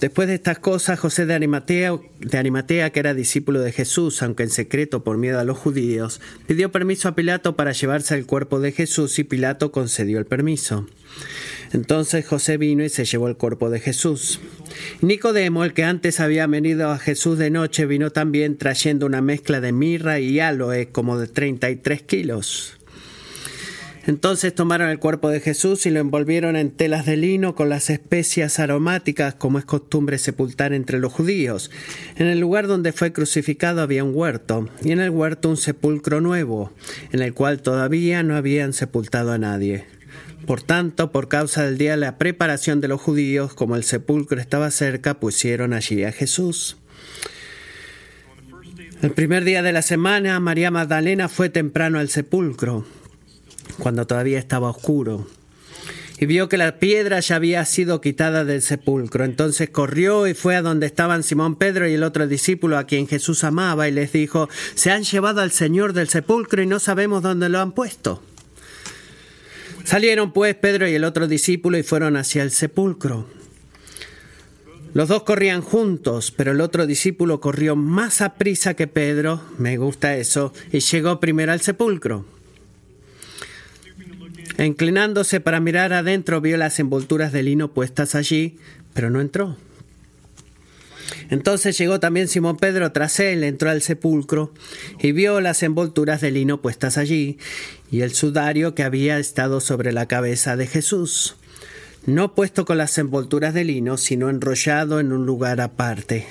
Después de estas cosas, José de Arimatea, que era discípulo de Jesús, aunque en secreto por miedo a los judíos, pidió permiso a Pilato para llevarse el cuerpo de Jesús y Pilato concedió el permiso. Entonces José vino y se llevó el cuerpo de Jesús. Nicodemo, el que antes había venido a Jesús de noche, vino también trayendo una mezcla de mirra y aloe como de 33 kilos. Entonces tomaron el cuerpo de Jesús y lo envolvieron en telas de lino con las especias aromáticas como es costumbre sepultar entre los judíos. En el lugar donde fue crucificado había un huerto, y en el huerto un sepulcro nuevo, en el cual todavía no habían sepultado a nadie. Por tanto, por causa del día de la preparación de los judíos, como el sepulcro estaba cerca, pusieron allí a Jesús. El primer día de la semana, María Magdalena fue temprano al sepulcro cuando todavía estaba oscuro, y vio que la piedra ya había sido quitada del sepulcro. Entonces corrió y fue a donde estaban Simón Pedro y el otro discípulo a quien Jesús amaba, y les dijo, se han llevado al Señor del sepulcro y no sabemos dónde lo han puesto. Salieron pues Pedro y el otro discípulo y fueron hacia el sepulcro. Los dos corrían juntos, pero el otro discípulo corrió más a prisa que Pedro, me gusta eso, y llegó primero al sepulcro. Inclinándose para mirar adentro, vio las envolturas de lino puestas allí, pero no entró. Entonces llegó también Simón Pedro tras él, entró al sepulcro y vio las envolturas de lino puestas allí y el sudario que había estado sobre la cabeza de Jesús, no puesto con las envolturas de lino, sino enrollado en un lugar aparte.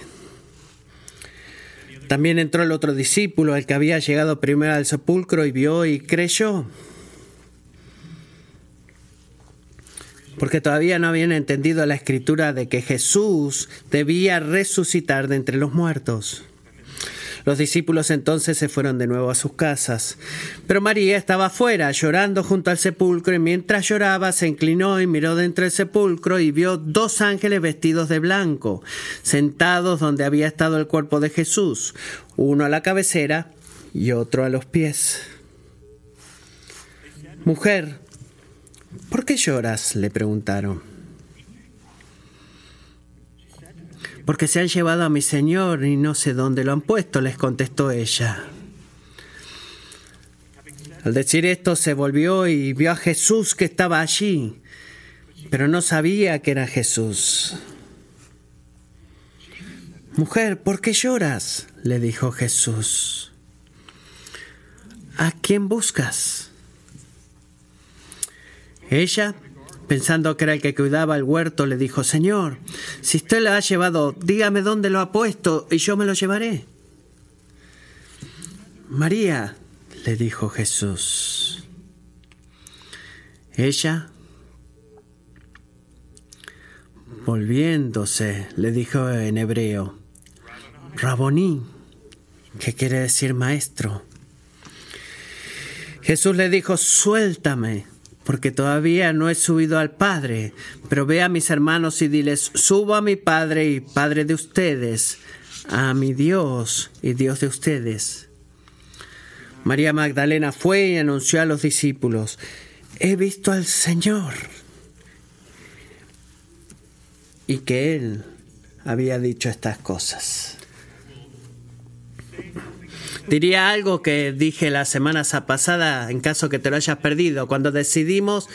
También entró el otro discípulo, el que había llegado primero al sepulcro y vio y creyó. Porque todavía no habían entendido la escritura de que Jesús debía resucitar de entre los muertos. Los discípulos entonces se fueron de nuevo a sus casas. Pero María estaba afuera, llorando junto al sepulcro, y mientras lloraba se inclinó y miró dentro del sepulcro y vio dos ángeles vestidos de blanco, sentados donde había estado el cuerpo de Jesús, uno a la cabecera y otro a los pies. Mujer, ¿Por qué lloras? le preguntaron. Porque se han llevado a mi señor y no sé dónde lo han puesto, les contestó ella. Al decir esto se volvió y vio a Jesús que estaba allí, pero no sabía que era Jesús. Mujer, ¿por qué lloras? le dijo Jesús. ¿A quién buscas? Ella, pensando que era el que cuidaba el huerto, le dijo, Señor, si usted lo ha llevado, dígame dónde lo ha puesto y yo me lo llevaré. María, le dijo Jesús. Ella, volviéndose, le dijo en hebreo, Raboní, que quiere decir maestro. Jesús le dijo, suéltame porque todavía no he subido al Padre, pero ve a mis hermanos y diles, subo a mi Padre y Padre de ustedes, a mi Dios y Dios de ustedes. María Magdalena fue y anunció a los discípulos, he visto al Señor. Y que Él había dicho estas cosas. Diría algo que dije la semana pasada, en caso que te lo hayas perdido, cuando decidimos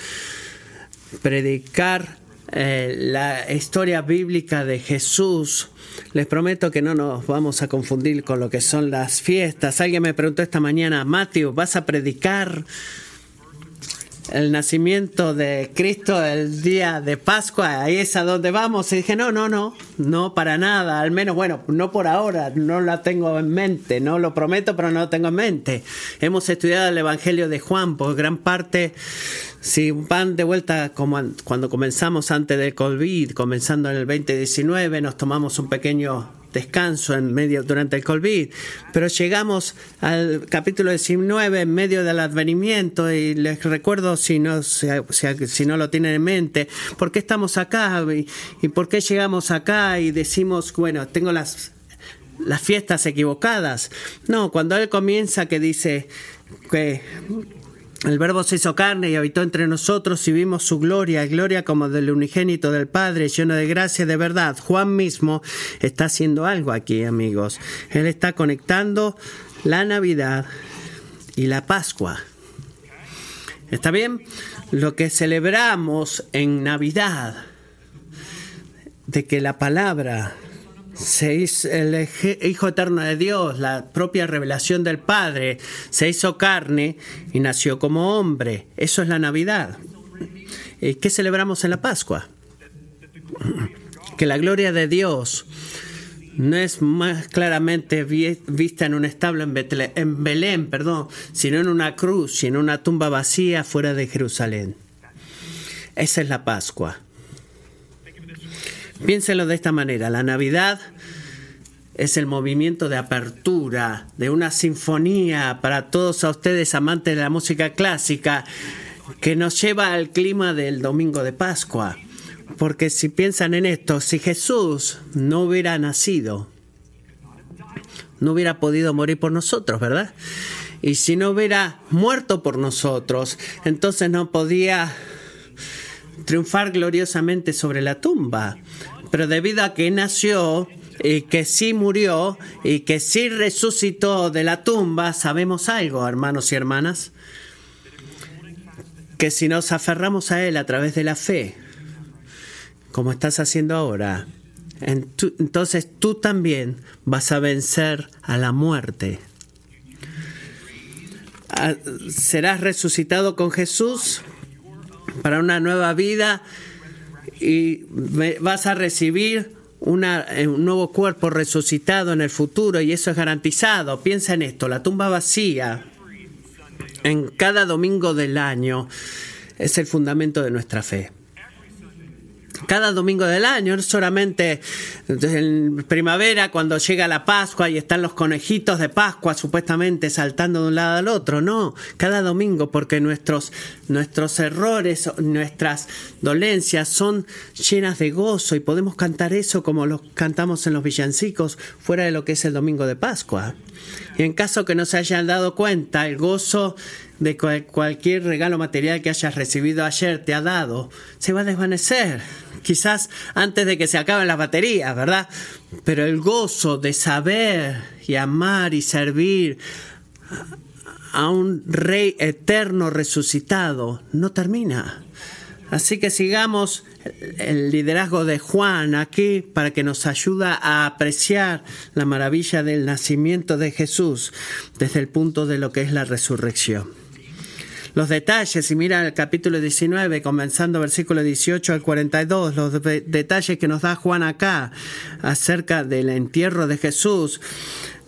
predicar eh, la historia bíblica de Jesús. Les prometo que no nos vamos a confundir con lo que son las fiestas. Alguien me preguntó esta mañana, Matthew, ¿vas a predicar el nacimiento de Cristo el día de Pascua, ahí es a donde vamos. Y dije, no, no, no, no, para nada, al menos, bueno, no por ahora, no la tengo en mente, no lo prometo, pero no lo tengo en mente. Hemos estudiado el Evangelio de Juan, por gran parte, si van de vuelta como cuando comenzamos antes del COVID, comenzando en el 2019, nos tomamos un pequeño descanso en medio durante el COVID, pero llegamos al capítulo 19 en medio del advenimiento y les recuerdo si no, si, no lo tienen en mente, por qué estamos acá y, y por qué llegamos acá y decimos, bueno, tengo las las fiestas equivocadas. No, cuando él comienza que dice que El Verbo se hizo carne y habitó entre nosotros y vimos su gloria, gloria como del unigénito del Padre, lleno de gracia de verdad. Juan mismo está haciendo algo aquí, amigos. Él está conectando la Navidad y la Pascua. ¿Está bien? Lo que celebramos en Navidad, de que la palabra se hizo el Hijo Eterno de Dios, la propia revelación del Padre, se hizo carne y nació como hombre. Eso es la Navidad. ¿Y qué celebramos en la Pascua? Que la gloria de Dios no es más claramente vista en un establo en, en Belén, perdón, sino en una cruz y en una tumba vacía fuera de Jerusalén. Esa es la Pascua. Piénselo de esta manera, la Navidad es el movimiento de apertura de una sinfonía para todos a ustedes amantes de la música clásica que nos lleva al clima del domingo de Pascua. Porque si piensan en esto, si Jesús no hubiera nacido, no hubiera podido morir por nosotros, ¿verdad? Y si no hubiera muerto por nosotros, entonces no podía triunfar gloriosamente sobre la tumba. Pero debido a que nació y que sí murió y que sí resucitó de la tumba, sabemos algo, hermanos y hermanas, que si nos aferramos a Él a través de la fe, como estás haciendo ahora, entonces tú también vas a vencer a la muerte. Ah, serás resucitado con Jesús para una nueva vida y vas a recibir eh, un nuevo cuerpo resucitado en el futuro y eso es garantizado. Piensa en esto, la tumba vacía en cada domingo del año es el fundamento de nuestra fe cada domingo del año, no solamente en primavera cuando llega la Pascua y están los conejitos de Pascua supuestamente saltando de un lado al otro, no, cada domingo porque nuestros, nuestros errores, nuestras dolencias son llenas de gozo y podemos cantar eso como lo cantamos en los villancicos fuera de lo que es el domingo de Pascua. Y en caso que no se hayan dado cuenta, el gozo de cualquier regalo material que hayas recibido ayer te ha dado, se va a desvanecer. Quizás antes de que se acaben las baterías, ¿verdad? Pero el gozo de saber y amar y servir a un rey eterno resucitado no termina. Así que sigamos el liderazgo de Juan aquí para que nos ayude a apreciar la maravilla del nacimiento de Jesús desde el punto de lo que es la resurrección los detalles, y mira el capítulo 19, comenzando versículo 18 al 42, los detalles que nos da Juan acá acerca del entierro de Jesús,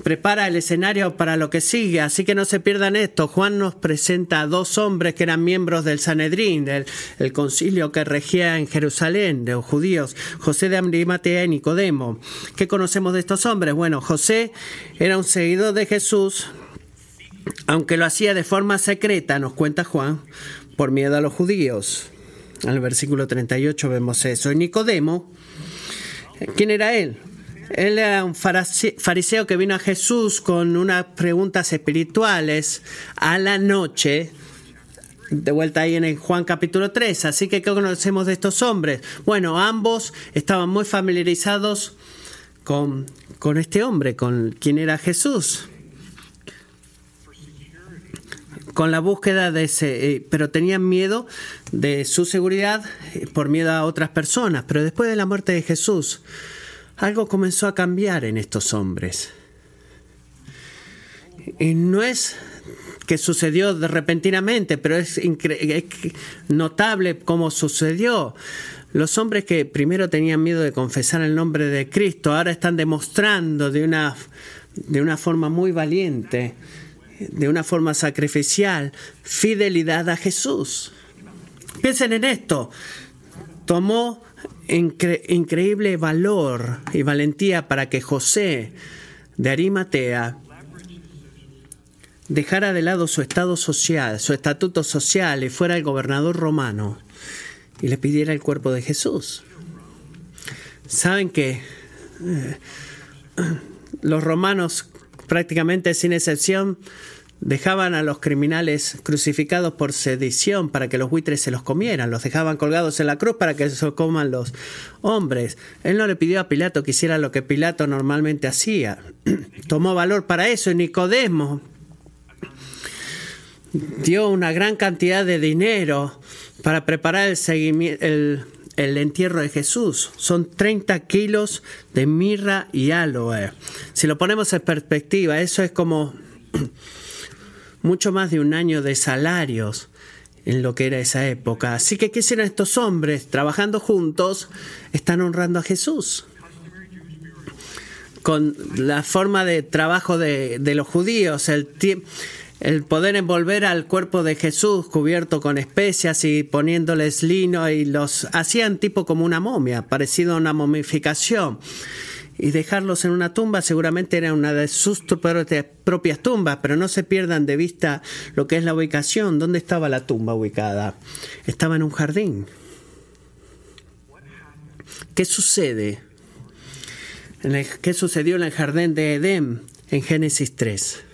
prepara el escenario para lo que sigue, así que no se pierdan esto. Juan nos presenta a dos hombres que eran miembros del Sanedrín, del el concilio que regía en Jerusalén, de los judíos, José de Arimatea y Nicodemo. ¿Qué conocemos de estos hombres? Bueno, José era un seguidor de Jesús, aunque lo hacía de forma secreta, nos cuenta Juan, por miedo a los judíos. El versículo 38 vemos eso. Y Nicodemo, ¿quién era él? Él era un fariseo que vino a Jesús con unas preguntas espirituales a la noche, de vuelta ahí en el Juan capítulo 3. Así que, ¿qué conocemos de estos hombres? Bueno, ambos estaban muy familiarizados con, con este hombre, con quien era Jesús con la búsqueda de ese, eh, pero tenían miedo de su seguridad eh, por miedo a otras personas. Pero después de la muerte de Jesús, algo comenzó a cambiar en estos hombres. Y no es que sucedió de repentinamente, pero es, es notable cómo sucedió. Los hombres que primero tenían miedo de confesar el nombre de Cristo ahora están demostrando de una, de una forma muy valiente de una forma sacrificial fidelidad a Jesús. Piensen en esto. Tomó increíble valor y valentía para que José de Arimatea dejara de lado su estado social, su estatuto social y fuera el gobernador romano y le pidiera el cuerpo de Jesús. Saben que eh, los romanos prácticamente sin excepción dejaban a los criminales crucificados por sedición para que los buitres se los comieran, los dejaban colgados en la cruz para que se los coman los hombres. Él no le pidió a Pilato que hiciera lo que Pilato normalmente hacía. Tomó valor para eso y Nicodemo dio una gran cantidad de dinero para preparar el, el, el entierro de Jesús. Son 30 kilos de mirra y aloe. Si lo ponemos en perspectiva, eso es como mucho más de un año de salarios en lo que era esa época. Así que, ¿qué hicieron estos hombres? Trabajando juntos, están honrando a Jesús. Con la forma de trabajo de, de los judíos, el, el poder envolver al cuerpo de Jesús cubierto con especias y poniéndoles lino y los hacían tipo como una momia, parecido a una momificación y dejarlos en una tumba seguramente era una de sus propias tumbas, pero no se pierdan de vista lo que es la ubicación. ¿Dónde estaba la tumba ubicada? Estaba en un jardín. ¿Qué sucede? ¿Qué sucedió en el jardín de Edén en Génesis 3?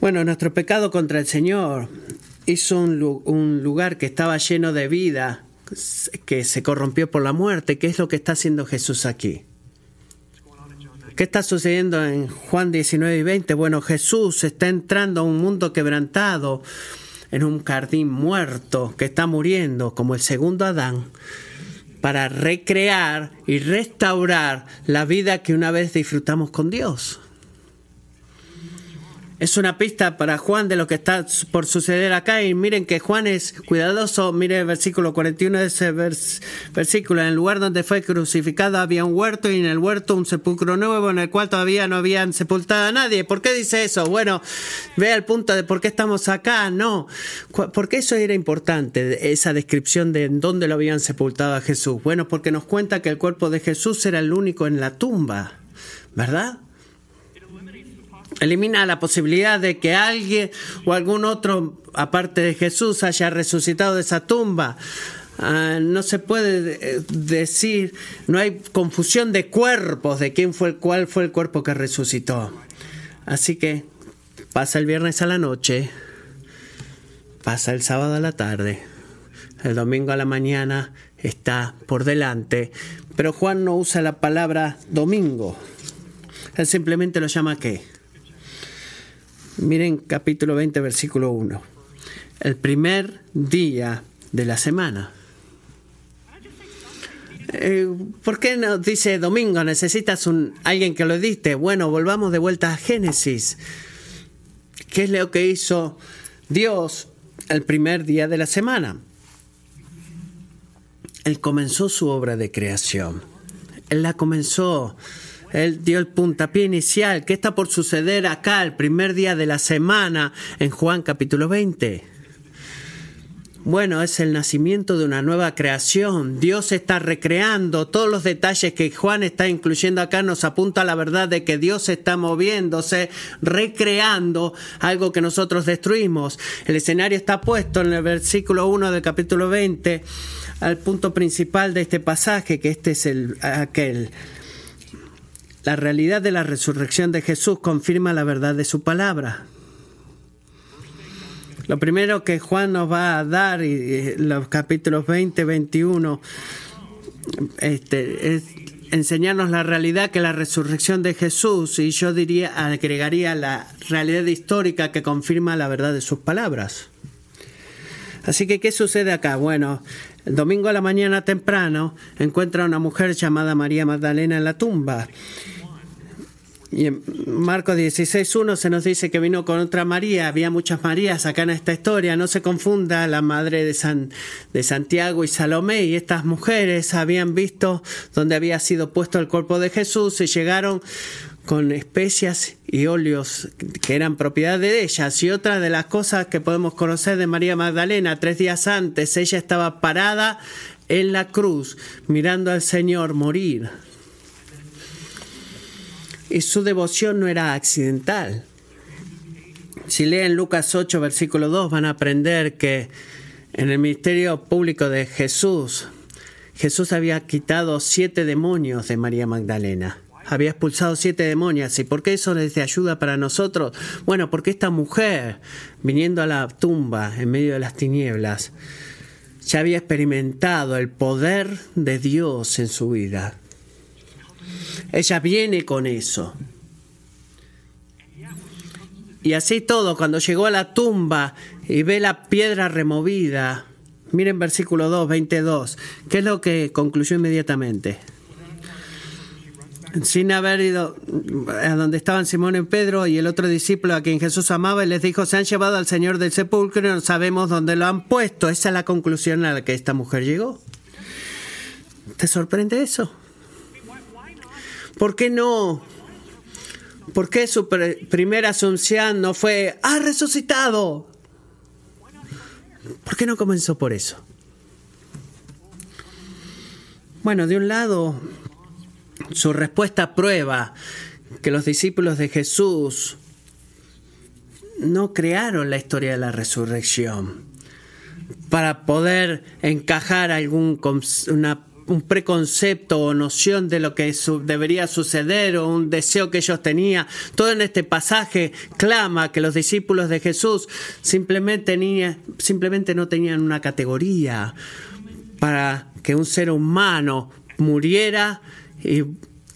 Bueno, nuestro pecado contra el Señor hizo un, lugar que estaba lleno de vida, que se corrompió por la muerte. ¿Qué es lo que está haciendo Jesús aquí? ¿Qué está sucediendo en Juan 19 y 20? Bueno, Jesús está entrando a un mundo quebrantado, en un jardín muerto que está muriendo, como el segundo Adán, para recrear y restaurar la vida que una vez disfrutamos con Dios. Es una pista para Juan de lo que está por suceder acá. Y miren que Juan es cuidadoso. Mire el versículo 41 de ese versículo. En el lugar donde fue crucificado había un huerto y en el huerto un sepulcro nuevo en el cual todavía no habían sepultado a nadie. ¿Por qué dice eso? Bueno, vea el punto de por qué estamos acá. No, porque eso era importante, esa descripción de dónde lo habían sepultado a Jesús. Bueno, porque nos cuenta que el cuerpo de Jesús era el único en la tumba, ¿verdad? Elimina la posibilidad de que alguien o algún otro, aparte de Jesús, haya resucitado de esa tumba. Ah, no se puede eh, decir, no hay confusión de cuerpos de quién fue, cuál fue el cuerpo que resucitó. Así que pasa el viernes a la noche, pasa el sábado a la tarde, el domingo a la mañana está por delante, pero Juan no usa la palabra domingo, él simplemente lo llama qué? Miren capítulo 20, versículo 1. El primer día de la semana. Eh, ¿Por qué no dice domingo? Necesitas un, alguien que lo edite. Bueno, volvamos de vuelta a Génesis. ¿Qué es lo que hizo Dios el primer día de la semana? Él comenzó su obra de creación. Él la comenzó él dio el puntapié inicial. ¿Qué está por suceder acá el primer día de la semana en Juan capítulo 20? Bueno, es el nacimiento de una nueva creación. Dios está recreando todos los detalles que Juan está incluyendo acá. Nos apunta a la verdad de que Dios está moviéndose, recreando algo que nosotros destruimos. El escenario está puesto en el versículo 1 del capítulo 20 al punto principal de este pasaje, que este es el, aquel la realidad de la resurrección de Jesús confirma la verdad de su palabra. Lo primero que Juan nos va a dar, los capítulos 20, 21, este, es enseñarnos la realidad que la resurrección de Jesús, y yo diría, agregaría la realidad histórica que confirma la verdad de sus palabras. Así que, ¿qué sucede acá? Bueno, el domingo a la mañana temprano encuentra a una mujer llamada María Magdalena en la tumba. Y en Marcos 16.1 se nos dice que vino con otra María. Había muchas Marías acá en esta historia. No se confunda la madre de, San, de Santiago y Salomé. Y estas mujeres habían visto donde había sido puesto el cuerpo de Jesús y llegaron con especias y óleos que eran propiedad de ellas. Y otra de las cosas que podemos conocer de María Magdalena, tres días antes, ella estaba parada en la cruz mirando al Señor morir. Y su devoción no era accidental. Si leen Lucas 8, versículo 2, van a aprender que en el ministerio público de Jesús, Jesús había quitado siete demonios de María Magdalena había expulsado siete demonios. ¿Y por qué eso es de ayuda para nosotros? Bueno, porque esta mujer, viniendo a la tumba en medio de las tinieblas, ya había experimentado el poder de Dios en su vida. Ella viene con eso. Y así todo, cuando llegó a la tumba y ve la piedra removida, miren versículo 2, 22, ¿qué es lo que concluyó inmediatamente? Sin haber ido a donde estaban Simón y Pedro y el otro discípulo a quien Jesús amaba, y les dijo, se han llevado al Señor del sepulcro y no sabemos dónde lo han puesto. Esa es la conclusión a la que esta mujer llegó. ¿Te sorprende eso? ¿Por qué no ¿Por qué su primera asunción no fue, ha resucitado? ¿Por qué no comenzó por eso? Bueno, de un lado, su respuesta prueba que los discípulos de Jesús no crearon la historia de la resurrección para poder encajar algún, un preconcepto o noción de lo que debería suceder o un deseo que ellos tenían. Todo en este pasaje clama que los discípulos de Jesús simplemente, simplemente no tenían una categoría para que un ser humano muriera y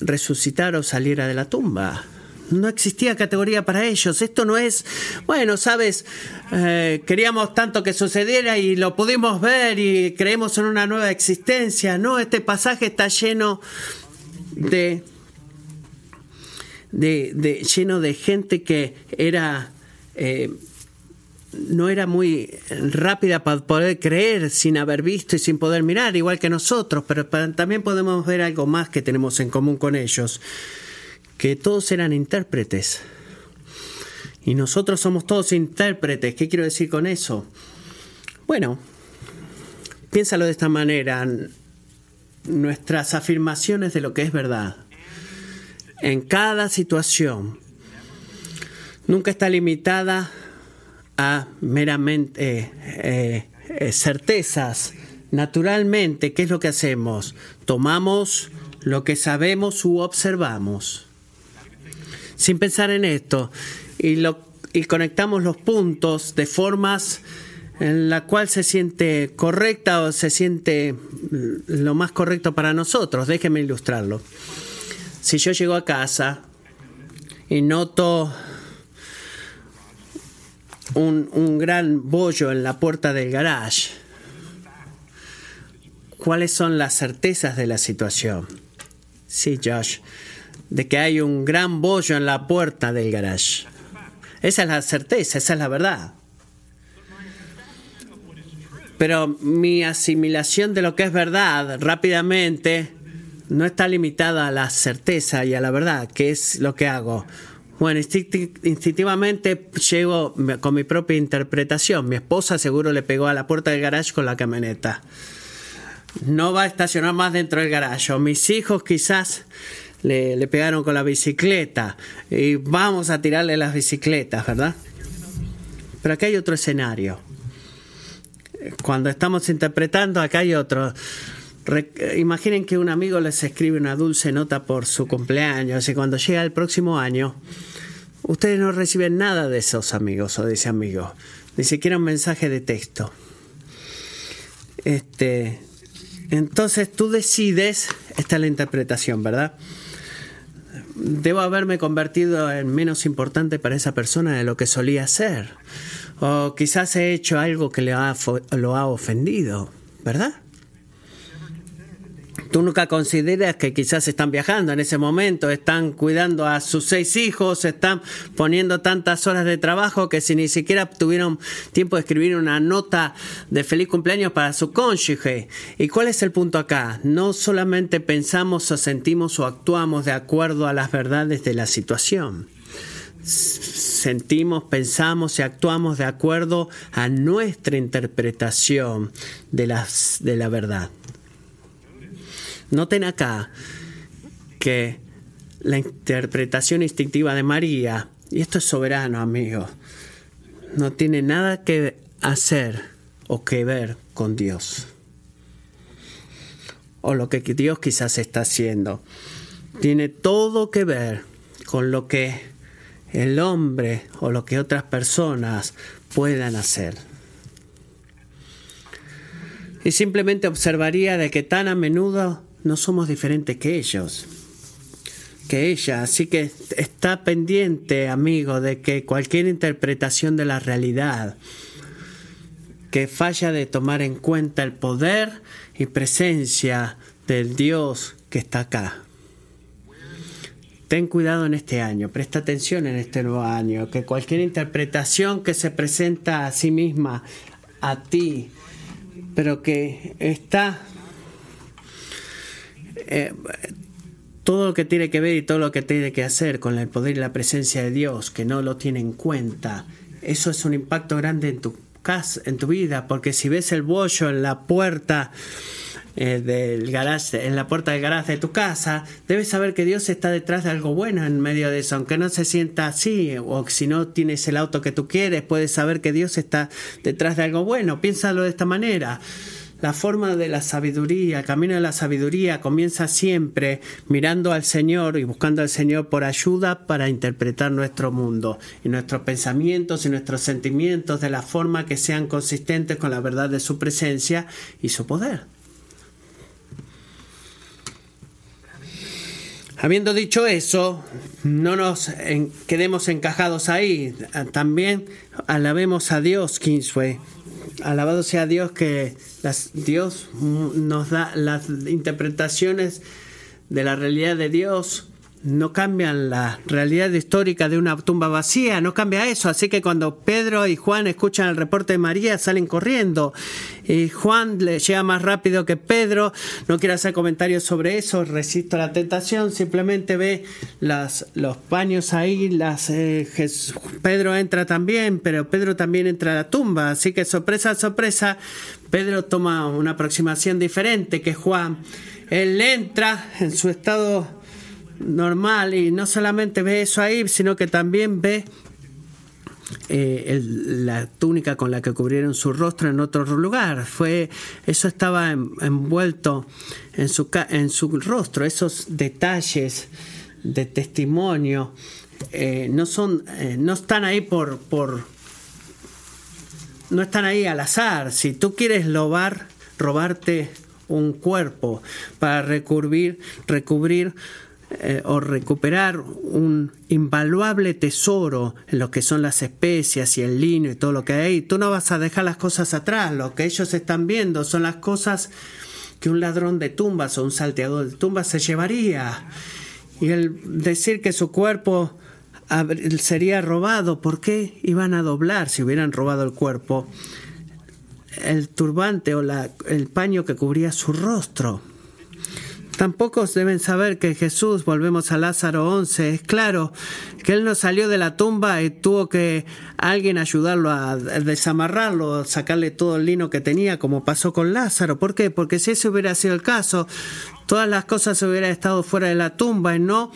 resucitara o saliera de la tumba. No existía categoría para ellos. Esto no es, bueno, sabes, eh, queríamos tanto que sucediera y lo pudimos ver y creemos en una nueva existencia. No, este pasaje está lleno de, de, lleno de gente que era eh, no era muy rápida para poder creer sin haber visto y sin poder mirar, igual que nosotros, pero también podemos ver algo más que tenemos en común con ellos que todos eran intérpretes. Y nosotros somos todos intérpretes. ¿Qué quiero decir con eso? Bueno, piénsalo de esta manera. Nuestras afirmaciones de lo que es verdad en cada situación nunca está limitada a meramente eh, eh, certezas. Naturalmente, ¿qué es lo que hacemos? Tomamos lo que sabemos u observamos sin pensar en esto y, lo, y conectamos los puntos de formas en la cual se siente correcta o se siente lo más correcto para nosotros. Déjenme ilustrarlo. Si yo llego a casa y noto un, un gran bollo en la puerta del garage, ¿cuáles son las certezas de la situación? Sí, Josh de que hay un gran bollo en la puerta del garage. Esa es la certeza, esa es la verdad. Pero mi asimilación de lo que es verdad rápidamente no está limitada a la certeza y a la verdad, que es lo que hago. Bueno, instintivamente llego con mi propia interpretación. Mi esposa seguro le pegó a la puerta del garage con la camioneta. No va a estacionar más dentro del garage. O mis hijos quizás le, pegaron con la bicicleta y vamos a tirarle las bicicletas, ¿verdad? Pero acá hay otro escenario. Cuando estamos interpretando, acá hay otro. Imaginen que un amigo les escribe una dulce nota por su cumpleaños y cuando llega el próximo año, ustedes no reciben nada de esos amigos o de ese amigo, ni siquiera un mensaje de texto. Este, entonces tú decides, esta es la interpretación, ¿verdad? debo haberme convertido en menos importante para esa persona de lo que solía ser. O quizás he hecho algo que le ha, lo ha ofendido, ¿verdad? Tú nunca consideras que quizás están viajando en ese momento, están cuidando a sus seis hijos, están poniendo tantas horas de trabajo que si ni siquiera tuvieron tiempo de escribir una nota de feliz cumpleaños para su cónyuge. ¿Y cuál es el punto acá? No solamente pensamos o sentimos o actuamos de acuerdo a las verdades de la situación sentimos, pensamos y actuamos de acuerdo a nuestra interpretación de, de la verdad. Noten acá que la interpretación instintiva de María, y esto es soberano, amigos, no tiene nada que hacer o que ver con Dios. O lo que Dios quizás está haciendo. tiene todo que ver con lo que el hombre o lo que otras personas puedan hacer. Y simplemente observaría de que tan a menudo no somos diferentes que ellos, que ella. Así que está pendiente, amigo, de que cualquier interpretación de la realidad que falla de tomar en cuenta el poder y presencia del Dios que está acá. Ten cuidado en este año, presta atención en este nuevo año, que cualquier interpretación que se presenta a sí misma, a ti, pero que está eh, todo lo que tiene que ver y todo lo que tiene que hacer con el poder y la presencia de Dios, que no lo tiene en cuenta, eso es un impacto grande en tu casa, en tu vida, porque si ves el bollo en la puerta eh, del garage, en la puerta del garaje de tu casa, debes saber que Dios está detrás de algo bueno en medio de eso, aunque no se sienta así, o si no tienes el auto que tú quieres, puedes saber que Dios está detrás de algo bueno. Piénsalo de esta manera. La forma de la sabiduría, el camino de la sabiduría comienza siempre mirando al Señor y buscando al Señor por ayuda para interpretar nuestro mundo y nuestros pensamientos y nuestros sentimientos de la forma que sean consistentes con la verdad de su presencia y su poder. Habiendo dicho eso, no nos quedemos encajados ahí. También alabemos a Dios, Kingsway. Alabado sea Dios que Dios nos da las interpretaciones de la realidad de Dios no cambian la realidad histórica de una tumba vacía, no cambia eso. Así que cuando Pedro y Juan escuchan el reporte de María, salen corriendo. Y Juan le llega más rápido que Pedro. No quiero hacer comentarios sobre eso, resisto la tentación. Simplemente ve los paños ahí. Las, eh, Pedro entra también, pero Pedro también entra a la tumba. Así que sorpresa, sorpresa, Pedro toma una aproximación diferente que Juan. Él entra en su estado normal y no solamente ve eso ahí, sino que también ve eh, la túnica con la que cubrieron su rostro en otro lugar. Fue, eso estaba envuelto en su, en su rostro, esos detalles de testimonio eh, no son, eh, no están ahí por, por, no están ahí al azar. Si tú quieres robar, robarte un cuerpo para recubrir, recubrir eh, o recuperar un invaluable tesoro en lo que son las especias y el lino y todo lo que hay, tú no vas a dejar las cosas atrás. Lo que ellos están viendo son las cosas que un ladrón de tumbas o un salteador de tumbas se llevaría. Y el decir que su cuerpo sería robado, ¿por qué iban a doblar si hubieran robado el cuerpo? El turbante o el paño que cubría su rostro. Tampoco deben saber que Jesús, volvemos a Lázaro 11, es claro que él no salió de la tumba y tuvo que alguien ayudarlo a desamarrarlo, sacarle todo el lino que tenía, como pasó con Lázaro. ¿Por qué? Porque si ese hubiera sido el caso, todas las cosas hubieran estado fuera de la tumba y no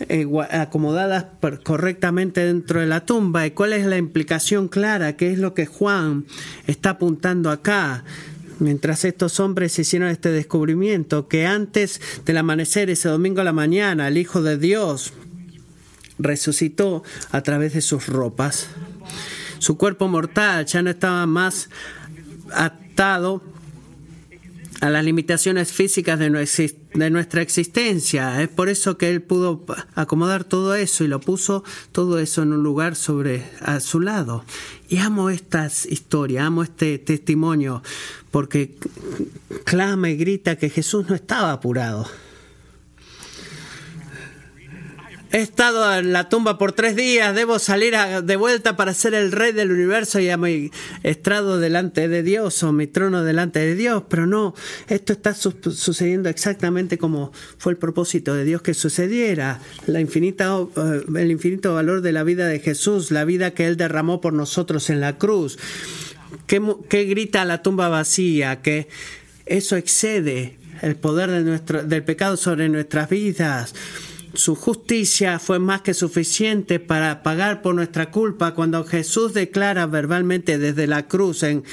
eh, acomodadas correctamente dentro de la tumba. ¿Y cuál es la implicación clara? ¿Qué es lo que Juan está apuntando acá? Mientras estos hombres hicieron este descubrimiento, que antes del amanecer, ese domingo a la mañana, el Hijo de Dios resucitó a través de sus ropas. Su cuerpo mortal ya no estaba más atado a las limitaciones físicas de nuestra existencia. Es por eso que Él pudo acomodar todo eso y lo puso todo eso en un lugar sobre a su lado. Y amo esta historia, amo este testimonio, porque clama y grita que Jesús no estaba apurado. He estado en la tumba por tres días, debo salir de vuelta para ser el rey del universo y a mi estrado delante de Dios o mi trono delante de Dios, pero no, esto está sucediendo exactamente como fue el propósito de Dios que sucediera, la infinita, eh, el infinito valor de la vida de Jesús, la vida que Él derramó por nosotros en la cruz. ¿Qué, grita la tumba vacía? Que eso excede el poder del pecado sobre nuestras vidas su justicia fue más que suficiente para pagar por nuestra culpa cuando Jesús declara verbalmente desde la cruz en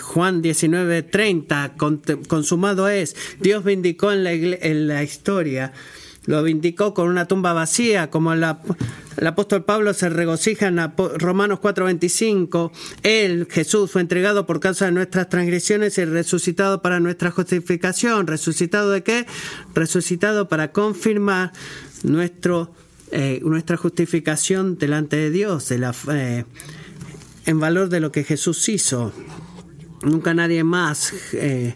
Juan 19:30, consumado es, Dios vindicó en la, en la historia lo indicó con una tumba vacía, como el, apóstol Pablo se regocija en Romanos 4:25. Él, Jesús, fue entregado por causa de nuestras transgresiones y resucitado para nuestra justificación. ¿Resucitado de qué? Resucitado para confirmar nuestro, eh, nuestra justificación delante de Dios, eh, en valor de lo que Jesús hizo. Nunca nadie más. Eh,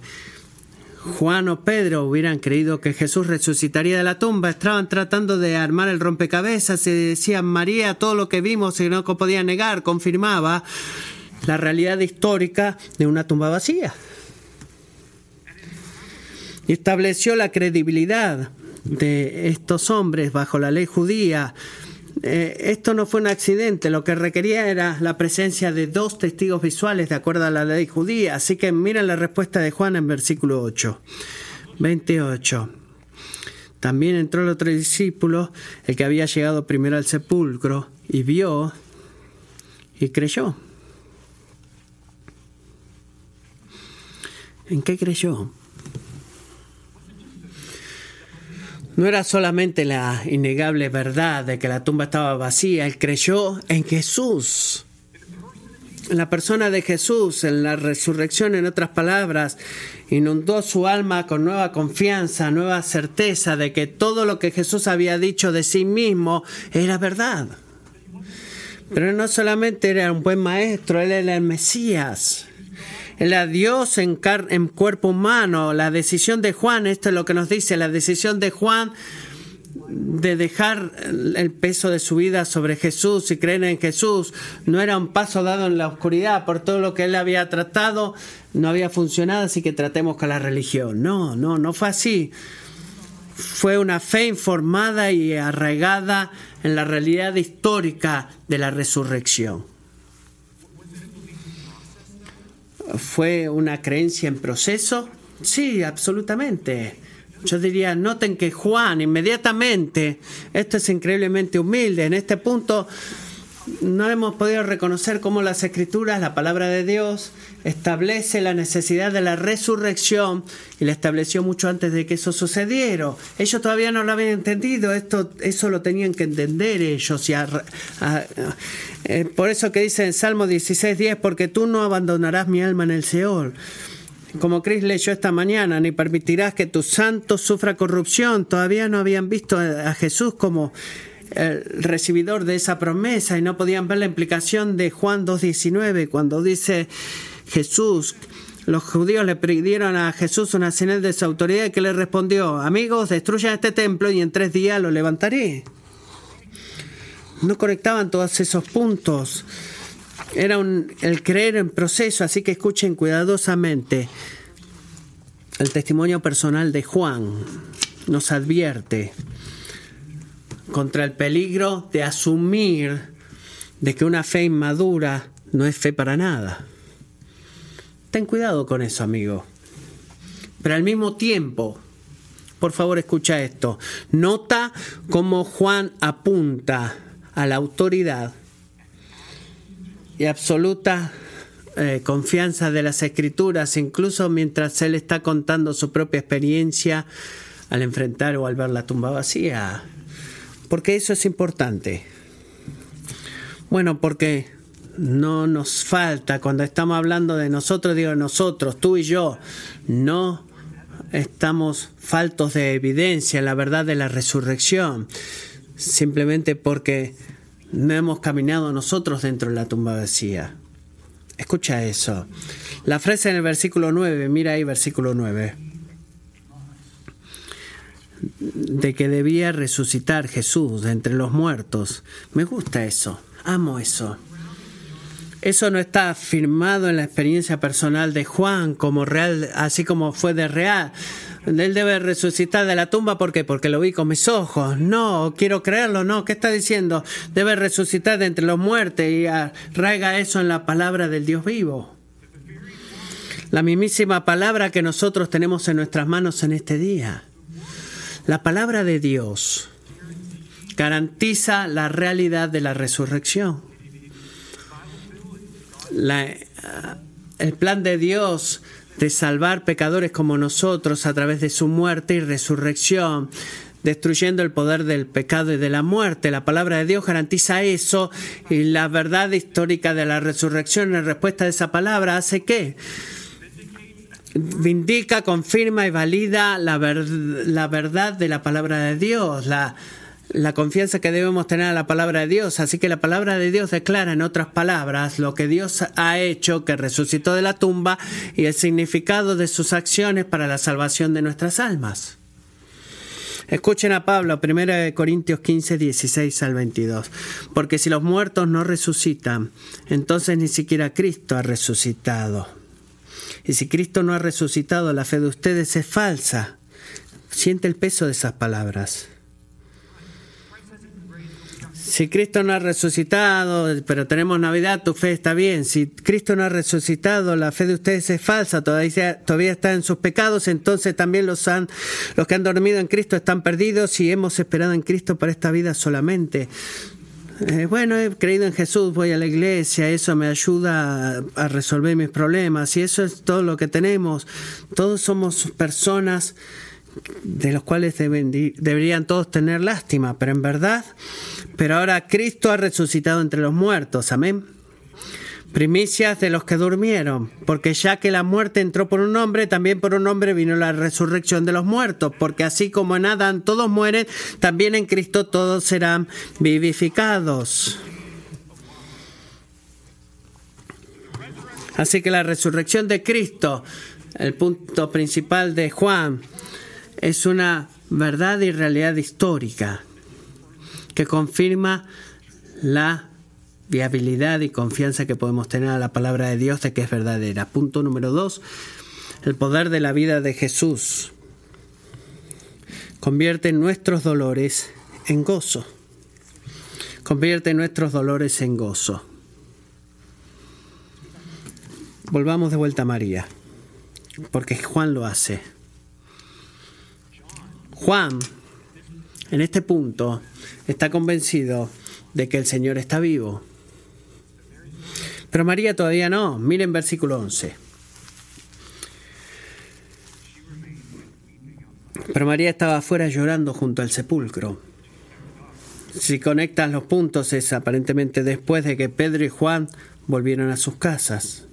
Juan o Pedro hubieran creído que Jesús resucitaría de la tumba, estaban tratando de armar el rompecabezas. Y decían María, todo lo que vimos y no podía negar, confirmaba la realidad histórica de una tumba vacía. Y estableció la credibilidad de estos hombres bajo la ley judía eh, esto no fue un accidente, lo que requería era la presencia de dos testigos visuales de acuerdo a la ley judía. Así que miren la respuesta de Juan en versículo 8. 28. También entró el otro discípulo, el que había llegado primero al sepulcro, y vio y creyó. ¿En qué creyó? No era solamente la innegable verdad de que la tumba estaba vacía, él creyó en Jesús. En la persona de Jesús, en la resurrección, en otras palabras, inundó su alma con nueva confianza, nueva certeza de que todo lo que Jesús había dicho de sí mismo era verdad. Pero no solamente era un buen maestro, él era el Mesías la Dios en, en cuerpo humano. La decisión de Juan, esto es lo que nos dice, la decisión de Juan de dejar el peso de su vida sobre Jesús y creer en Jesús no era un paso dado en la oscuridad por todo lo que él había tratado, no había funcionado, así que tratemos con la religión. No, no, no fue así. Fue una fe informada y arraigada en la realidad histórica de la resurrección. ¿Fue una creencia en proceso? Sí, absolutamente. Yo diría, noten que Juan inmediatamente, esto es increíblemente humilde, en este punto no hemos podido reconocer cómo las escrituras, la palabra de Dios, establece la necesidad de la resurrección y la estableció mucho antes de que eso sucediera. Ellos todavía no lo habían entendido, esto, eso lo tenían que entender ellos. Y eh, por eso que dice en Salmo 16.10, porque tú no abandonarás mi alma en el Seol. Como Cris leyó esta mañana, ni permitirás que tu santo sufra corrupción. Todavía no habían visto a Jesús como el recibidor de esa promesa y no podían ver la implicación de Juan 2.19 cuando dice Jesús, los judíos le pidieron a Jesús una señal de su autoridad y que le respondió, amigos, destruyan este templo y en tres días lo levantaré. No conectaban todos esos puntos. Era el creer en proceso, así que escuchen cuidadosamente. El testimonio personal de Juan nos advierte contra el peligro de asumir de que una fe inmadura no es fe para nada. Ten cuidado con eso, amigo. Pero al mismo tiempo, por favor escucha esto, nota cómo Juan apunta a la autoridad y absoluta eh, confianza de las escrituras, incluso mientras él está contando su propia experiencia al enfrentar o al ver la tumba vacía. Porque eso es importante. Bueno, porque no nos falta, cuando estamos hablando de nosotros, digo nosotros, tú y yo, no estamos faltos de evidencia, la verdad de la resurrección, simplemente porque no hemos caminado nosotros dentro de la tumba vacía. Escucha eso. La frase en el versículo 9, mira ahí versículo 9 de que debía resucitar Jesús de entre los muertos. Me gusta eso, amo eso. Eso no está firmado en la experiencia personal de Juan como real, así como fue de real. Él debe resucitar de la tumba, ¿por qué? Porque lo vi con mis ojos. No, quiero creerlo, no. ¿Qué está diciendo? Debe resucitar de entre los muertos y arraiga eso en la palabra del Dios vivo. La mismísima palabra que nosotros tenemos en nuestras manos en este día. La palabra de Dios garantiza la realidad de la resurrección. Eh, el plan de Dios de salvar pecadores como nosotros a través de su muerte y resurrección destruyendo el poder del pecado y de la muerte. La palabra de Dios garantiza eso y la verdad histórica de la resurrección en respuesta a esa palabra hace que vindica, confirma y valida la, la verdad de la palabra de Dios, la, la confianza que debemos tener a la palabra de Dios. Así que la palabra de Dios declara, en otras palabras, lo que Dios ha hecho, que resucitó de la tumba y el significado de sus acciones para la salvación de nuestras almas. Escuchen a Pablo, 1 Corintios 15, 16 al 22. Porque si los muertos no resucitan, entonces ni siquiera Cristo ha resucitado. Y si Cristo no ha resucitado, la fe de ustedes es falsa. Siente el peso de esas palabras. Si Cristo no ha resucitado, pero tenemos Navidad, tu fe está bien. Si Cristo no ha resucitado, la fe de ustedes es falsa, todavía, todavía está en sus pecados, entonces también los, han, los que han dormido en Cristo están perdidos y hemos esperado en Cristo para esta vida solamente. Eh, bueno, he creído en Jesús, voy a la iglesia, eso me ayuda a, a resolver mis problemas y eso es todo lo que tenemos. Todos somos personas de los cuales deberían todos tener lástima, pero en verdad, pero ahora Cristo ha resucitado entre los muertos, amén. Primicias de los que durmieron, porque ya que la muerte entró por un hombre, también por un hombre vino la resurrección de los muertos, porque así como en Adán todos mueren, también en Cristo todos serán vivificados. Así que la resurrección de Cristo, el punto principal de Juan, es una verdad y realidad histórica que confirma la viabilidad y confianza que podemos tener a la palabra de Dios de que es verdadera. Punto número dos, el poder de la vida de Jesús convierte nuestros dolores en gozo. Convierte nuestros dolores en gozo. Volvamos de vuelta a María, porque Juan lo hace. Juan, en este punto, está convencido de que el Señor está vivo. Pero María todavía no. Miren versículo 11. Pero María estaba afuera llorando junto al sepulcro. Si conectan los puntos es aparentemente después de que Pedro y Juan volvieron a sus casas.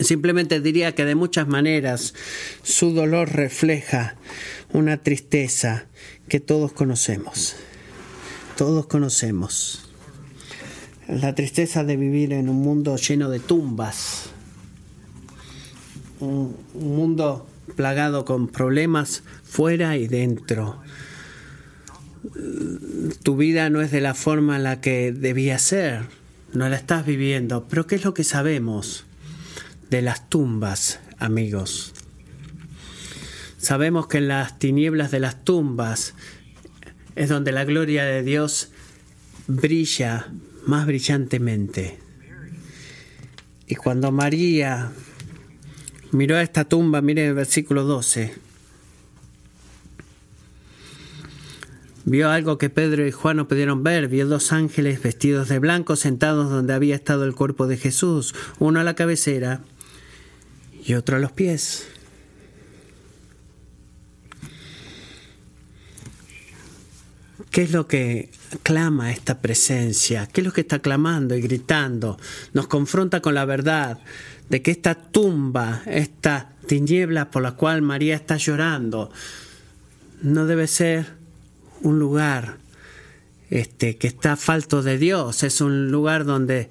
Simplemente diría que de muchas maneras su dolor refleja una tristeza que todos conocemos. Todos conocemos. La tristeza de vivir en un mundo lleno de tumbas. Un, mundo plagado con problemas fuera y dentro. Tu vida no es de la forma en la que debía ser. No la estás viviendo. Pero ¿qué es lo que sabemos? De las tumbas, amigos. Sabemos que en las tinieblas de las tumbas es donde la gloria de Dios brilla más brillantemente. Y cuando María miró a esta tumba, mire el versículo 12, vio algo que Pedro y Juan no pudieron ver, vio dos ángeles vestidos de blanco sentados donde había estado el cuerpo de Jesús, uno a la cabecera y otro a los pies. ¿Qué es lo que clama esta presencia? ¿Qué es lo que está clamando y gritando? Nos confronta con la verdad de que esta tumba, esta tiniebla por la cual María está llorando, no debe ser un lugar este, que está falto de Dios, es un lugar donde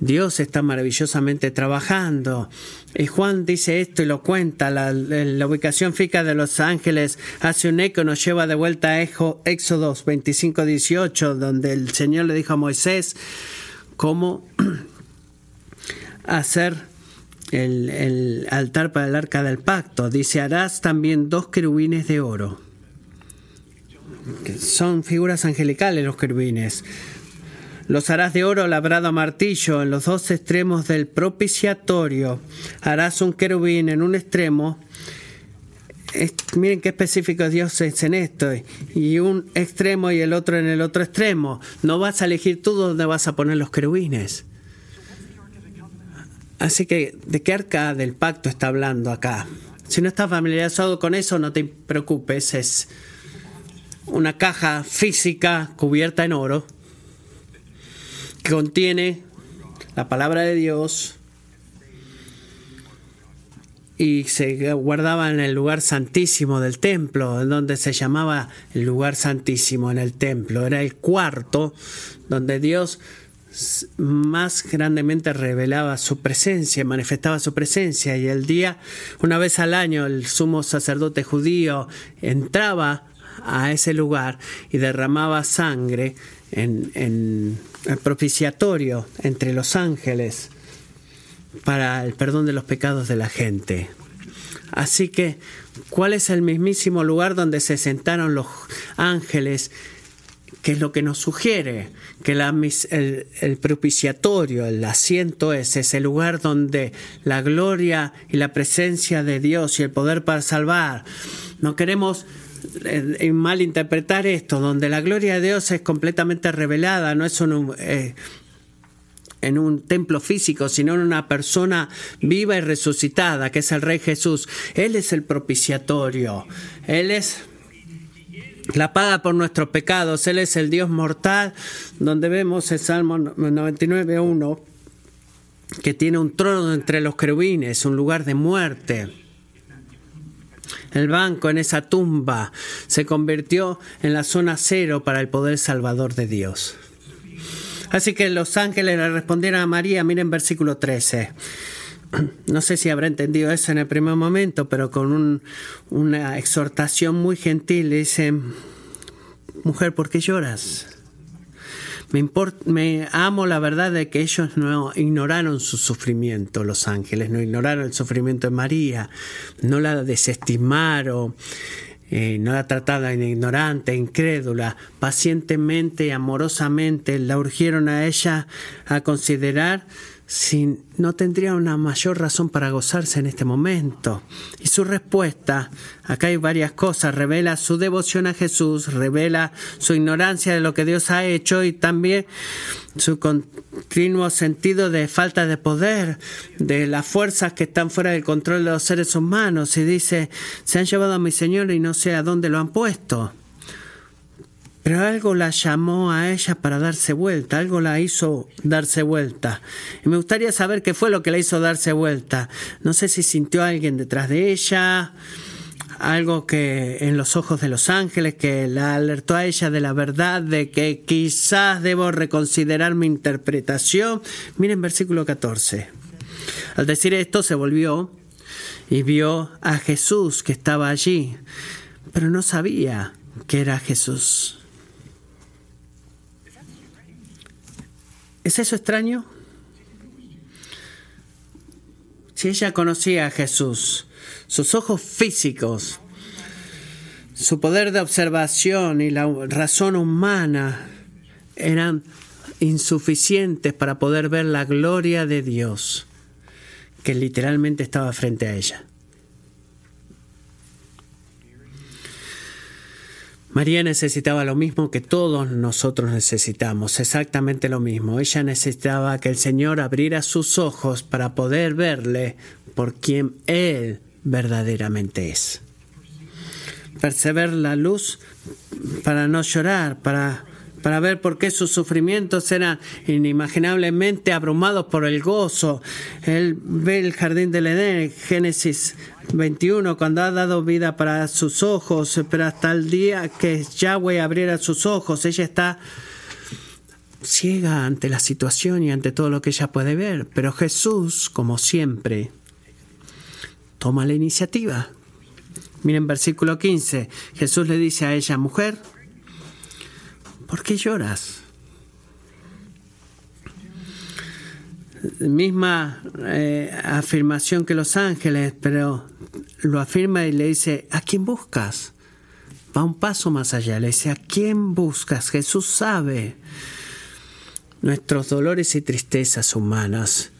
Dios está maravillosamente trabajando. Y Juan dice esto y lo cuenta. La, ubicación física de los ángeles hace un eco, nos lleva de vuelta a Éxodo 25, 18, donde el Señor le dijo a Moisés cómo hacer el, el altar para el arca del pacto. Dice, harás también dos querubines de oro. Son figuras angelicales los querubines los harás de oro labrado a martillo en los dos extremos del propiciatorio. Harás un querubín en un extremo. miren qué específico Dios es en esto. Y un extremo y el otro en el otro extremo. No vas a elegir tú dónde vas a poner los querubines. Así que, ¿de qué arca del pacto está hablando acá? Si no estás familiarizado con eso, no te preocupes. Es una caja física cubierta en oro contiene la palabra de Dios y se guardaba en el lugar santísimo del templo, en donde se llamaba el lugar santísimo en el templo. Era el cuarto donde Dios más grandemente revelaba su presencia, manifestaba su presencia y el día, una vez al año, el sumo sacerdote judío entraba a ese lugar y derramaba sangre en, en propiciatorio entre los ángeles para el perdón de los pecados de la gente. Así que, ¿cuál es el mismísimo lugar donde se sentaron los ángeles? que es lo que nos sugiere que el, propiciatorio, el asiento es ese lugar donde la gloria y la presencia de Dios y el poder para salvar. No queremos eh, malinterpretar esto, donde la gloria de Dios es completamente revelada, no es eh, en un templo físico, sino en una persona viva y resucitada, que es el Rey Jesús. Él es el propiciatorio, Él es la paga por nuestros pecados. Él es el Dios mortal, donde vemos el Salmo 99.1, que tiene un trono entre los querubines, un lugar de muerte. El banco en esa tumba se convirtió en la zona cero para el poder salvador de Dios. Así que los ángeles le respondieron a María, miren versículo 13. No sé si habrá entendido eso en el primer momento, pero con una exhortación muy gentil le dice, mujer, ¿por qué lloras? Me, me amo la verdad de que ellos no ignoraron su sufrimiento, los ángeles, no ignoraron el sufrimiento de María, no la desestimaron, eh, no la trataban de ignorante, incrédula, pacientemente y amorosamente la urgieron a ella a considerar si no tendría una mayor razón para gozarse en este momento. Y su respuesta, acá hay varias cosas, revela su devoción a Jesús, revela su ignorancia de lo que Dios ha hecho y también su continuo sentido de falta de poder, de las fuerzas que están fuera del control de los seres humanos. Y dice, se han llevado a mi Señor y no sé a dónde lo han puesto. Pero algo la llamó a ella para darse vuelta, algo la hizo darse vuelta. Y me gustaría saber qué fue lo que la hizo darse vuelta. No sé si sintió a alguien detrás de ella, algo que en los ojos de los ángeles que la alertó a ella de la verdad de que quizás debo reconsiderar mi interpretación. Miren versículo 14. Al decir esto se volvió y vio a Jesús que estaba allí, pero no sabía que era Jesús. ¿Es eso extraño? Si ella conocía a Jesús, sus ojos físicos, su poder de observación y la razón humana eran insuficientes para poder ver la gloria de Dios que literalmente estaba frente a ella. María necesitaba lo mismo que todos nosotros necesitamos, exactamente lo mismo. Ella necesitaba que el Señor abriera sus ojos para poder verle por quien Él verdaderamente es. Perceber la luz para no llorar, para para ver por qué sus sufrimientos eran inimaginablemente abrumados por el gozo. Él ve el jardín del Edén, Génesis 21, cuando ha dado vida para sus ojos, pero hasta el día que Yahweh abriera sus ojos, ella está ciega ante la situación y ante todo lo que ella puede ver. Pero Jesús, como siempre, toma la iniciativa. Miren versículo 15, Jesús le dice a ella, mujer, ¿por qué lloras? Misma eh, afirmación que los ángeles, pero lo afirma y le dice, ¿a quién buscas? Va un paso más allá, le dice, ¿a quién buscas? Jesús sabe nuestros dolores y tristezas humanas,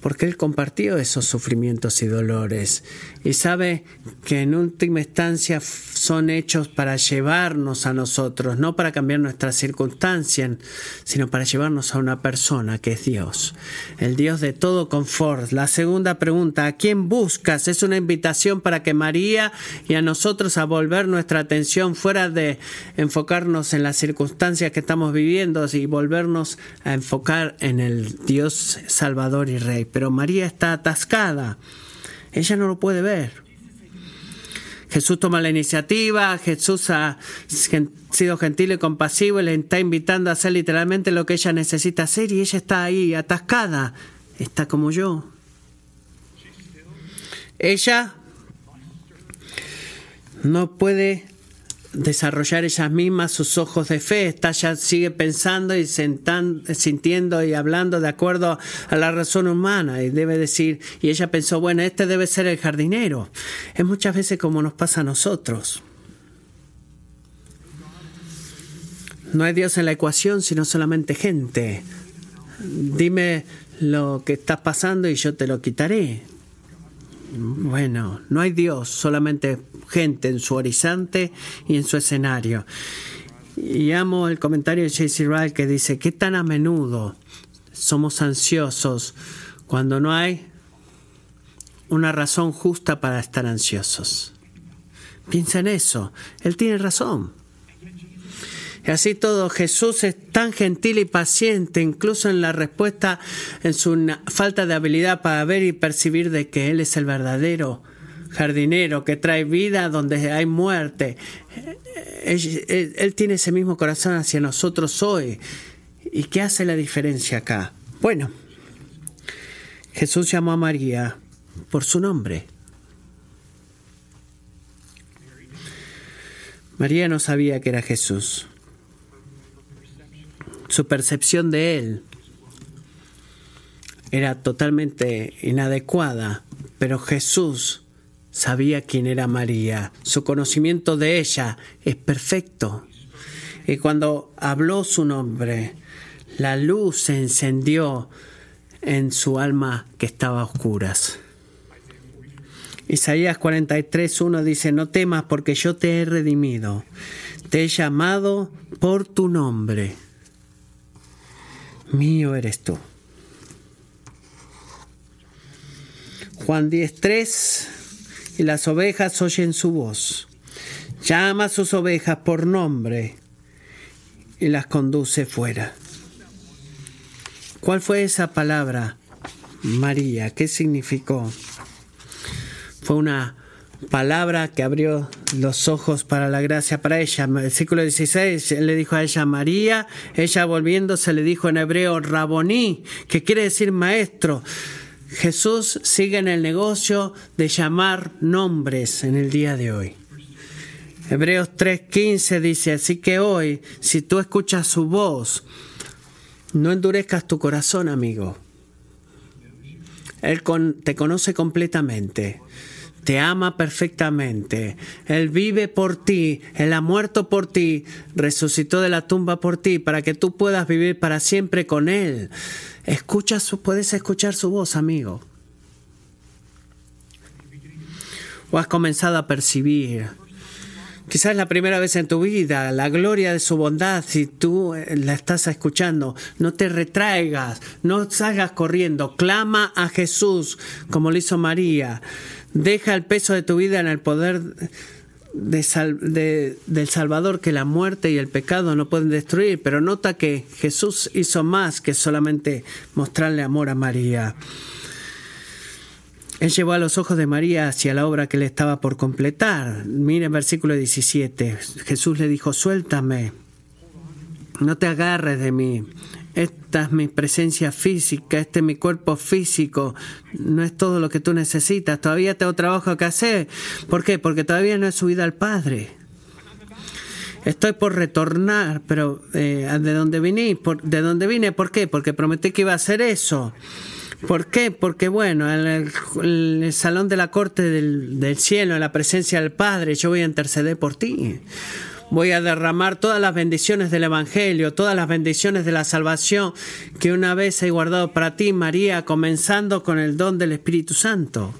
porque Él compartió esos sufrimientos y dolores. Y sabe que en última instancia son hechos para llevarnos a nosotros, no para cambiar nuestras circunstancias, sino para llevarnos a una persona que es Dios, el Dios de todo confort. La segunda pregunta, ¿a quién buscas? Es una invitación para que María y a nosotros a volver nuestra atención fuera de enfocarnos en las circunstancias que estamos viviendo y volvernos a enfocar en el Dios Salvador y Rey. Pero María está atascada. Ella no lo puede ver. Jesús toma la iniciativa, Jesús ha sido gentil y compasivo y le está invitando a hacer literalmente lo que ella necesita hacer y ella está ahí atascada, está como yo. Ella no puede desarrollar ellas mismas sus ojos de fe. Está ya sigue pensando y sintiendo y hablando de acuerdo a la razón humana y debe decir, y ella pensó, bueno, este debe ser el jardinero. Es muchas veces como nos pasa a nosotros. No hay Dios en la ecuación, sino solamente gente. Dime lo que está pasando y yo te lo quitaré. Bueno, no hay Dios, solamente gente en su horizonte y en su escenario. Y amo el comentario de J.C. Ryle que dice, ¿qué tan a menudo somos ansiosos cuando no hay una razón justa para estar ansiosos? Piensa en eso, él tiene razón. Y así todo, Jesús es tan gentil y paciente, incluso en la respuesta, en su falta de habilidad para ver y percibir de que Él es el verdadero jardinero que trae vida donde hay muerte. Él, tiene ese mismo corazón hacia nosotros hoy. ¿Y qué hace la diferencia acá? Bueno, Jesús llamó a María por su nombre. María no sabía que era Jesús su percepción de él era totalmente inadecuada, pero Jesús sabía quién era María, su conocimiento de ella es perfecto. Y cuando habló su nombre, la luz se encendió en su alma que estaba a oscuras. Isaías 43.1 dice, no temas porque yo te he redimido, te he llamado por tu nombre mío eres tú. Juan 10.3 y las ovejas oyen su voz. Llama a sus ovejas por nombre y las conduce fuera. ¿Cuál fue esa palabra, María? ¿Qué significó? Fue una palabra que abrió los ojos para la gracia para ella. Versículo 16, le dijo a ella María, ella volviéndose le dijo en hebreo Raboní, que quiere decir maestro. Jesús sigue en el negocio de llamar nombres en el día de hoy. Hebreos 3:15 dice, así que hoy, si tú escuchas su voz, no endurezcas tu corazón, amigo. Él te conoce completamente te ama perfectamente. Él vive por ti, Él ha muerto por ti, resucitó de la tumba por ti, para que tú puedas vivir para siempre con Él. Escucha su, puedes escuchar su voz, amigo. O has comenzado a percibir. Quizás la primera vez en tu vida, la gloria de su bondad, si tú eh, la estás escuchando, no te retraigas, no salgas corriendo, clama a Jesús como lo hizo María. Deja el peso de tu vida en el poder del Salvador que la muerte y el pecado no pueden destruir, pero nota que Jesús hizo más que solamente mostrarle amor a María. Él llevó a los ojos de María hacia la obra que le estaba por completar. Mira el versículo 17. Jesús le dijo, suéltame, no te agarres de mí. Esta es mi presencia física, este es mi cuerpo físico, no es todo lo que tú necesitas, todavía tengo trabajo que hacer. ¿Por qué? Porque todavía no he subido al Padre. Estoy por retornar, pero eh, ¿de dónde vine? Por, ¿De dónde vine? ¿Por qué? Porque prometí que iba a hacer eso. ¿Por qué? Porque bueno, en el, salón de la corte del, del cielo, en la presencia del Padre, yo voy a interceder por ti. Voy a derramar todas las bendiciones del Evangelio, todas las bendiciones de la salvación que una vez he guardado para ti, María, comenzando con el don del Espíritu Santo.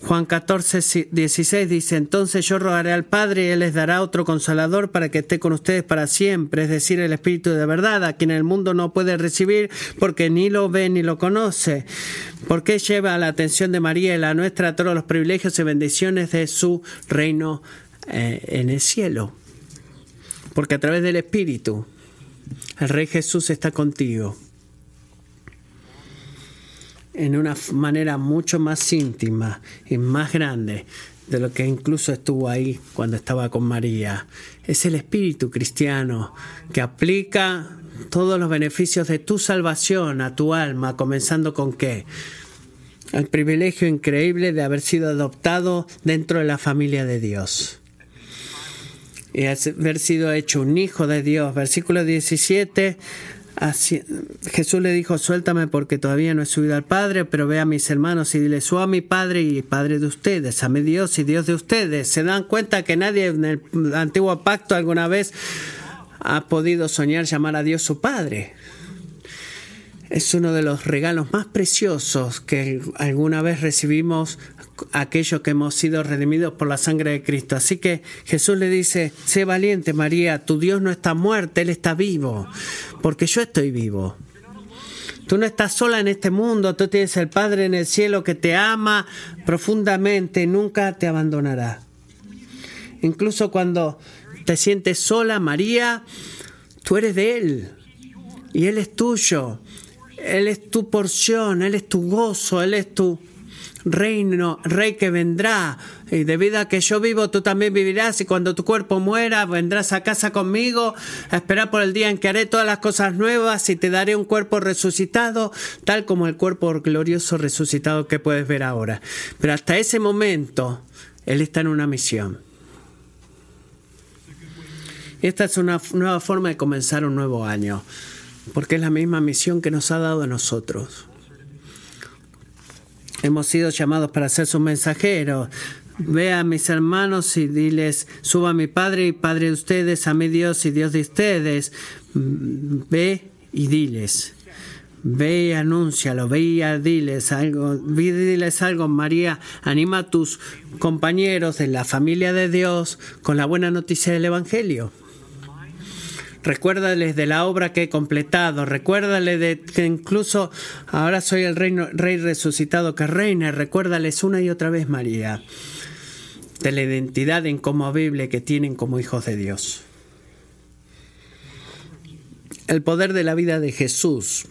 Juan 14, 16 dice, entonces yo rogaré al Padre y Él les dará otro consolador para que esté con ustedes para siempre, es decir, el Espíritu de verdad, a quien el mundo no puede recibir porque ni lo ve ni lo conoce. Porque lleva la atención de María y la nuestra todos los privilegios y bendiciones de su reino eh, en el cielo. Porque a través del Espíritu, el Rey Jesús está contigo en una manera mucho más íntima y más grande de lo que incluso estuvo ahí cuando estaba con María. Es el espíritu cristiano que aplica todos los beneficios de tu salvación a tu alma, comenzando con qué? El privilegio increíble de haber sido adoptado dentro de la familia de Dios. Y haber sido hecho un hijo de Dios. Versículo 17 Jesús le dijo, suéltame porque todavía no he subido al Padre, pero ve a mis hermanos y dile, su a mi Padre y Padre de ustedes, a mi Dios y Dios de ustedes. ¿Se dan cuenta que nadie en el antiguo pacto alguna vez ha podido soñar llamar a Dios su Padre? Es uno de los regalos más preciosos que alguna vez recibimos aquellos que hemos sido redimidos por la sangre de Cristo. Así que Jesús le dice, sé valiente María, tu Dios no está muerto, Él está vivo, porque yo estoy vivo. Tú no estás sola en este mundo, tú tienes el Padre en el cielo que te ama profundamente, nunca te abandonará. Incluso cuando te sientes sola, María, tú eres de Él y Él es tuyo. Él es tu porción, Él es tu gozo, Él es tu reino, rey que vendrá. Y debido a que yo vivo, tú también vivirás. Y cuando tu cuerpo muera, vendrás a casa conmigo a esperar por el día en que haré todas las cosas nuevas y te daré un cuerpo resucitado, tal como el cuerpo glorioso resucitado que puedes ver ahora. Pero hasta ese momento, Él está en una misión. Esta es una nueva forma de comenzar un nuevo año, porque es la misma misión que nos ha dado a nosotros. Hemos sido llamados para ser sus mensajeros. Ve a mis hermanos y diles, suba a mi Padre y Padre de ustedes, a mi Dios y Dios de ustedes. Ve y diles. Ve y anúncialo, ve y diles algo, ve diles algo, María, anima a tus compañeros de la familia de Dios con la buena noticia del Evangelio. Recuérdales de la obra que he completado. Recuérdales de que incluso ahora soy el rey resucitado que reina. Recuérdales una y otra vez, María, de la identidad incomovible que tienen como hijos de Dios. El poder de la vida de Jesús.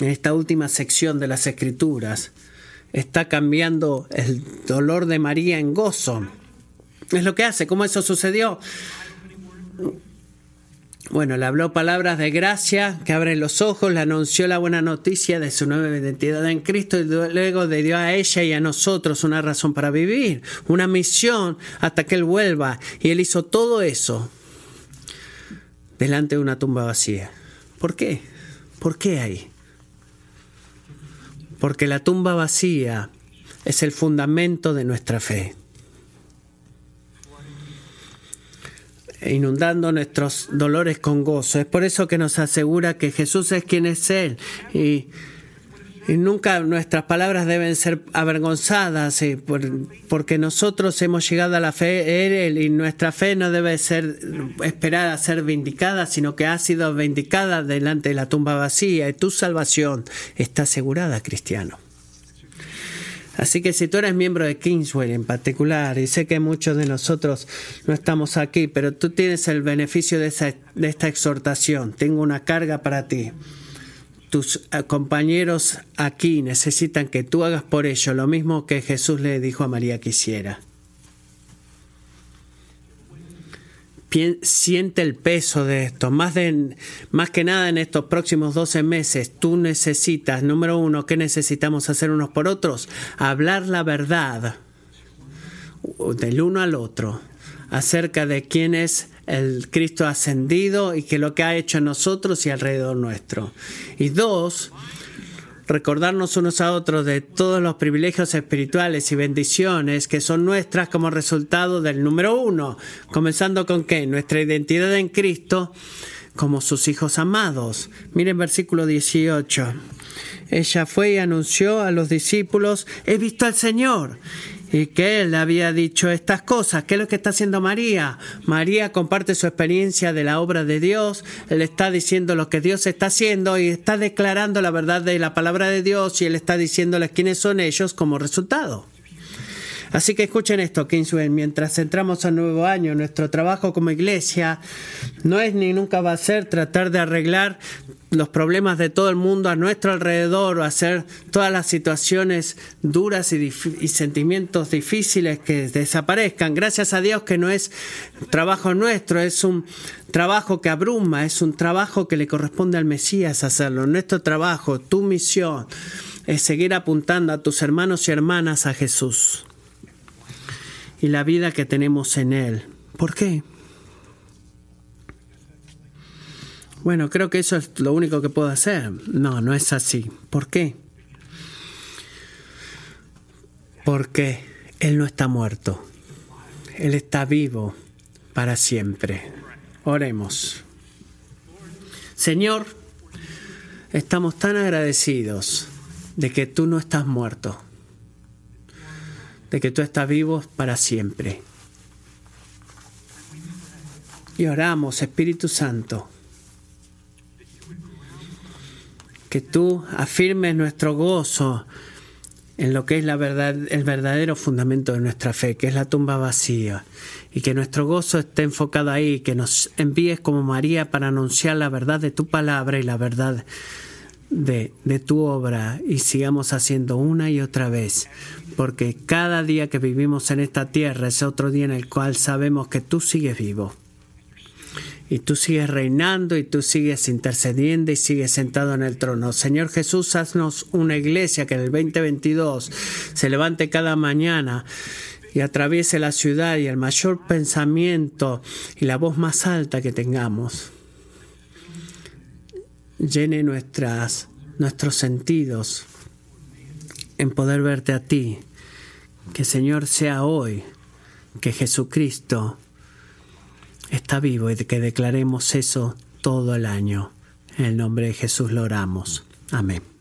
En esta última sección de las Escrituras está cambiando el dolor de María en gozo. Es lo que hace. ¿Cómo eso sucedió? Bueno, le habló palabras de gracia que abren los ojos, le anunció la buena noticia de su nueva identidad en Cristo y luego le dio a ella y a nosotros una razón para vivir, una misión hasta que Él vuelva. Y Él hizo todo eso delante de una tumba vacía. ¿Por qué? ¿Por qué ahí? Porque la tumba vacía es el fundamento de nuestra fe. Inundando nuestros dolores con gozo. Es por eso que nos asegura que Jesús es quien es Él. Y, nunca nuestras palabras deben ser avergonzadas, porque nosotros hemos llegado a la fe Él y nuestra fe no debe ser esperar a ser vindicada, sino que ha sido vindicada delante de la tumba vacía y tu salvación está asegurada, cristiano. Así que si tú eres miembro de Kingsway en particular, y sé que muchos de nosotros no estamos aquí, pero tú tienes el beneficio de, de esta exhortación, tengo una carga para ti. Tus eh, compañeros aquí necesitan que tú hagas por ello lo mismo que Jesús le dijo a María que hiciera. Siente el peso de esto. Más, de, más que nada en estos próximos 12 meses, tú necesitas, número uno, ¿qué necesitamos hacer unos por otros? Hablar la verdad del uno al otro acerca de quién es el Cristo ascendido y que lo que ha hecho en nosotros y alrededor nuestro. Y dos, recordarnos unos a otros de todos los privilegios espirituales y bendiciones que son nuestras como resultado del número uno, comenzando con qué? Nuestra identidad en Cristo como sus hijos amados. Miren versículo 18. ella fue y anunció a los discípulos, he visto al Señor. Y que él había dicho estas cosas. ¿Qué es lo que está haciendo María? María comparte su experiencia de la obra de Dios. Él está diciendo lo que Dios está haciendo y está declarando la verdad de la palabra de Dios y él está diciéndoles quiénes son ellos como resultado. Así que escuchen esto, Kingsway, mientras entramos al nuevo año, nuestro trabajo como iglesia no es ni nunca va a ser tratar de arreglar los problemas de todo el mundo a nuestro alrededor o hacer todas las situaciones duras y, y, sentimientos difíciles que desaparezcan. Gracias a Dios que no es trabajo nuestro, es un trabajo que abruma, es un trabajo que le corresponde al Mesías hacerlo. Nuestro trabajo, tu misión, es seguir apuntando a tus hermanos y hermanas a Jesús y la vida que tenemos en Él. ¿Por qué? Bueno, creo que eso es lo único que puedo hacer. No, no es así. ¿Por qué? Porque Él no está muerto. Él está vivo para siempre. Oremos. Señor, estamos tan agradecidos de que tú no estás muerto de que tú estás vivo para siempre. Y oramos, Espíritu Santo, que tú afirmes nuestro gozo en lo que es la verdad, el verdadero fundamento de nuestra fe, que es la tumba vacía, y que nuestro gozo esté enfocado ahí, que nos envíes como María para anunciar la verdad de tu palabra y la verdad de, de tu obra, y sigamos haciendo una y otra vez porque cada día que vivimos en esta tierra es otro día en el cual sabemos que tú sigues vivo. Y tú sigues reinando y tú sigues intercediendo y sigues sentado en el trono. Señor Jesús, haznos una iglesia que en el 2022 se levante cada mañana y atraviese la ciudad y el mayor pensamiento y la voz más alta que tengamos. Llene nuestras, nuestros sentidos en poder verte a ti. Que Señor sea hoy que Jesucristo está vivo y que declaremos eso todo el año. En el nombre de Jesús lo oramos. Amén.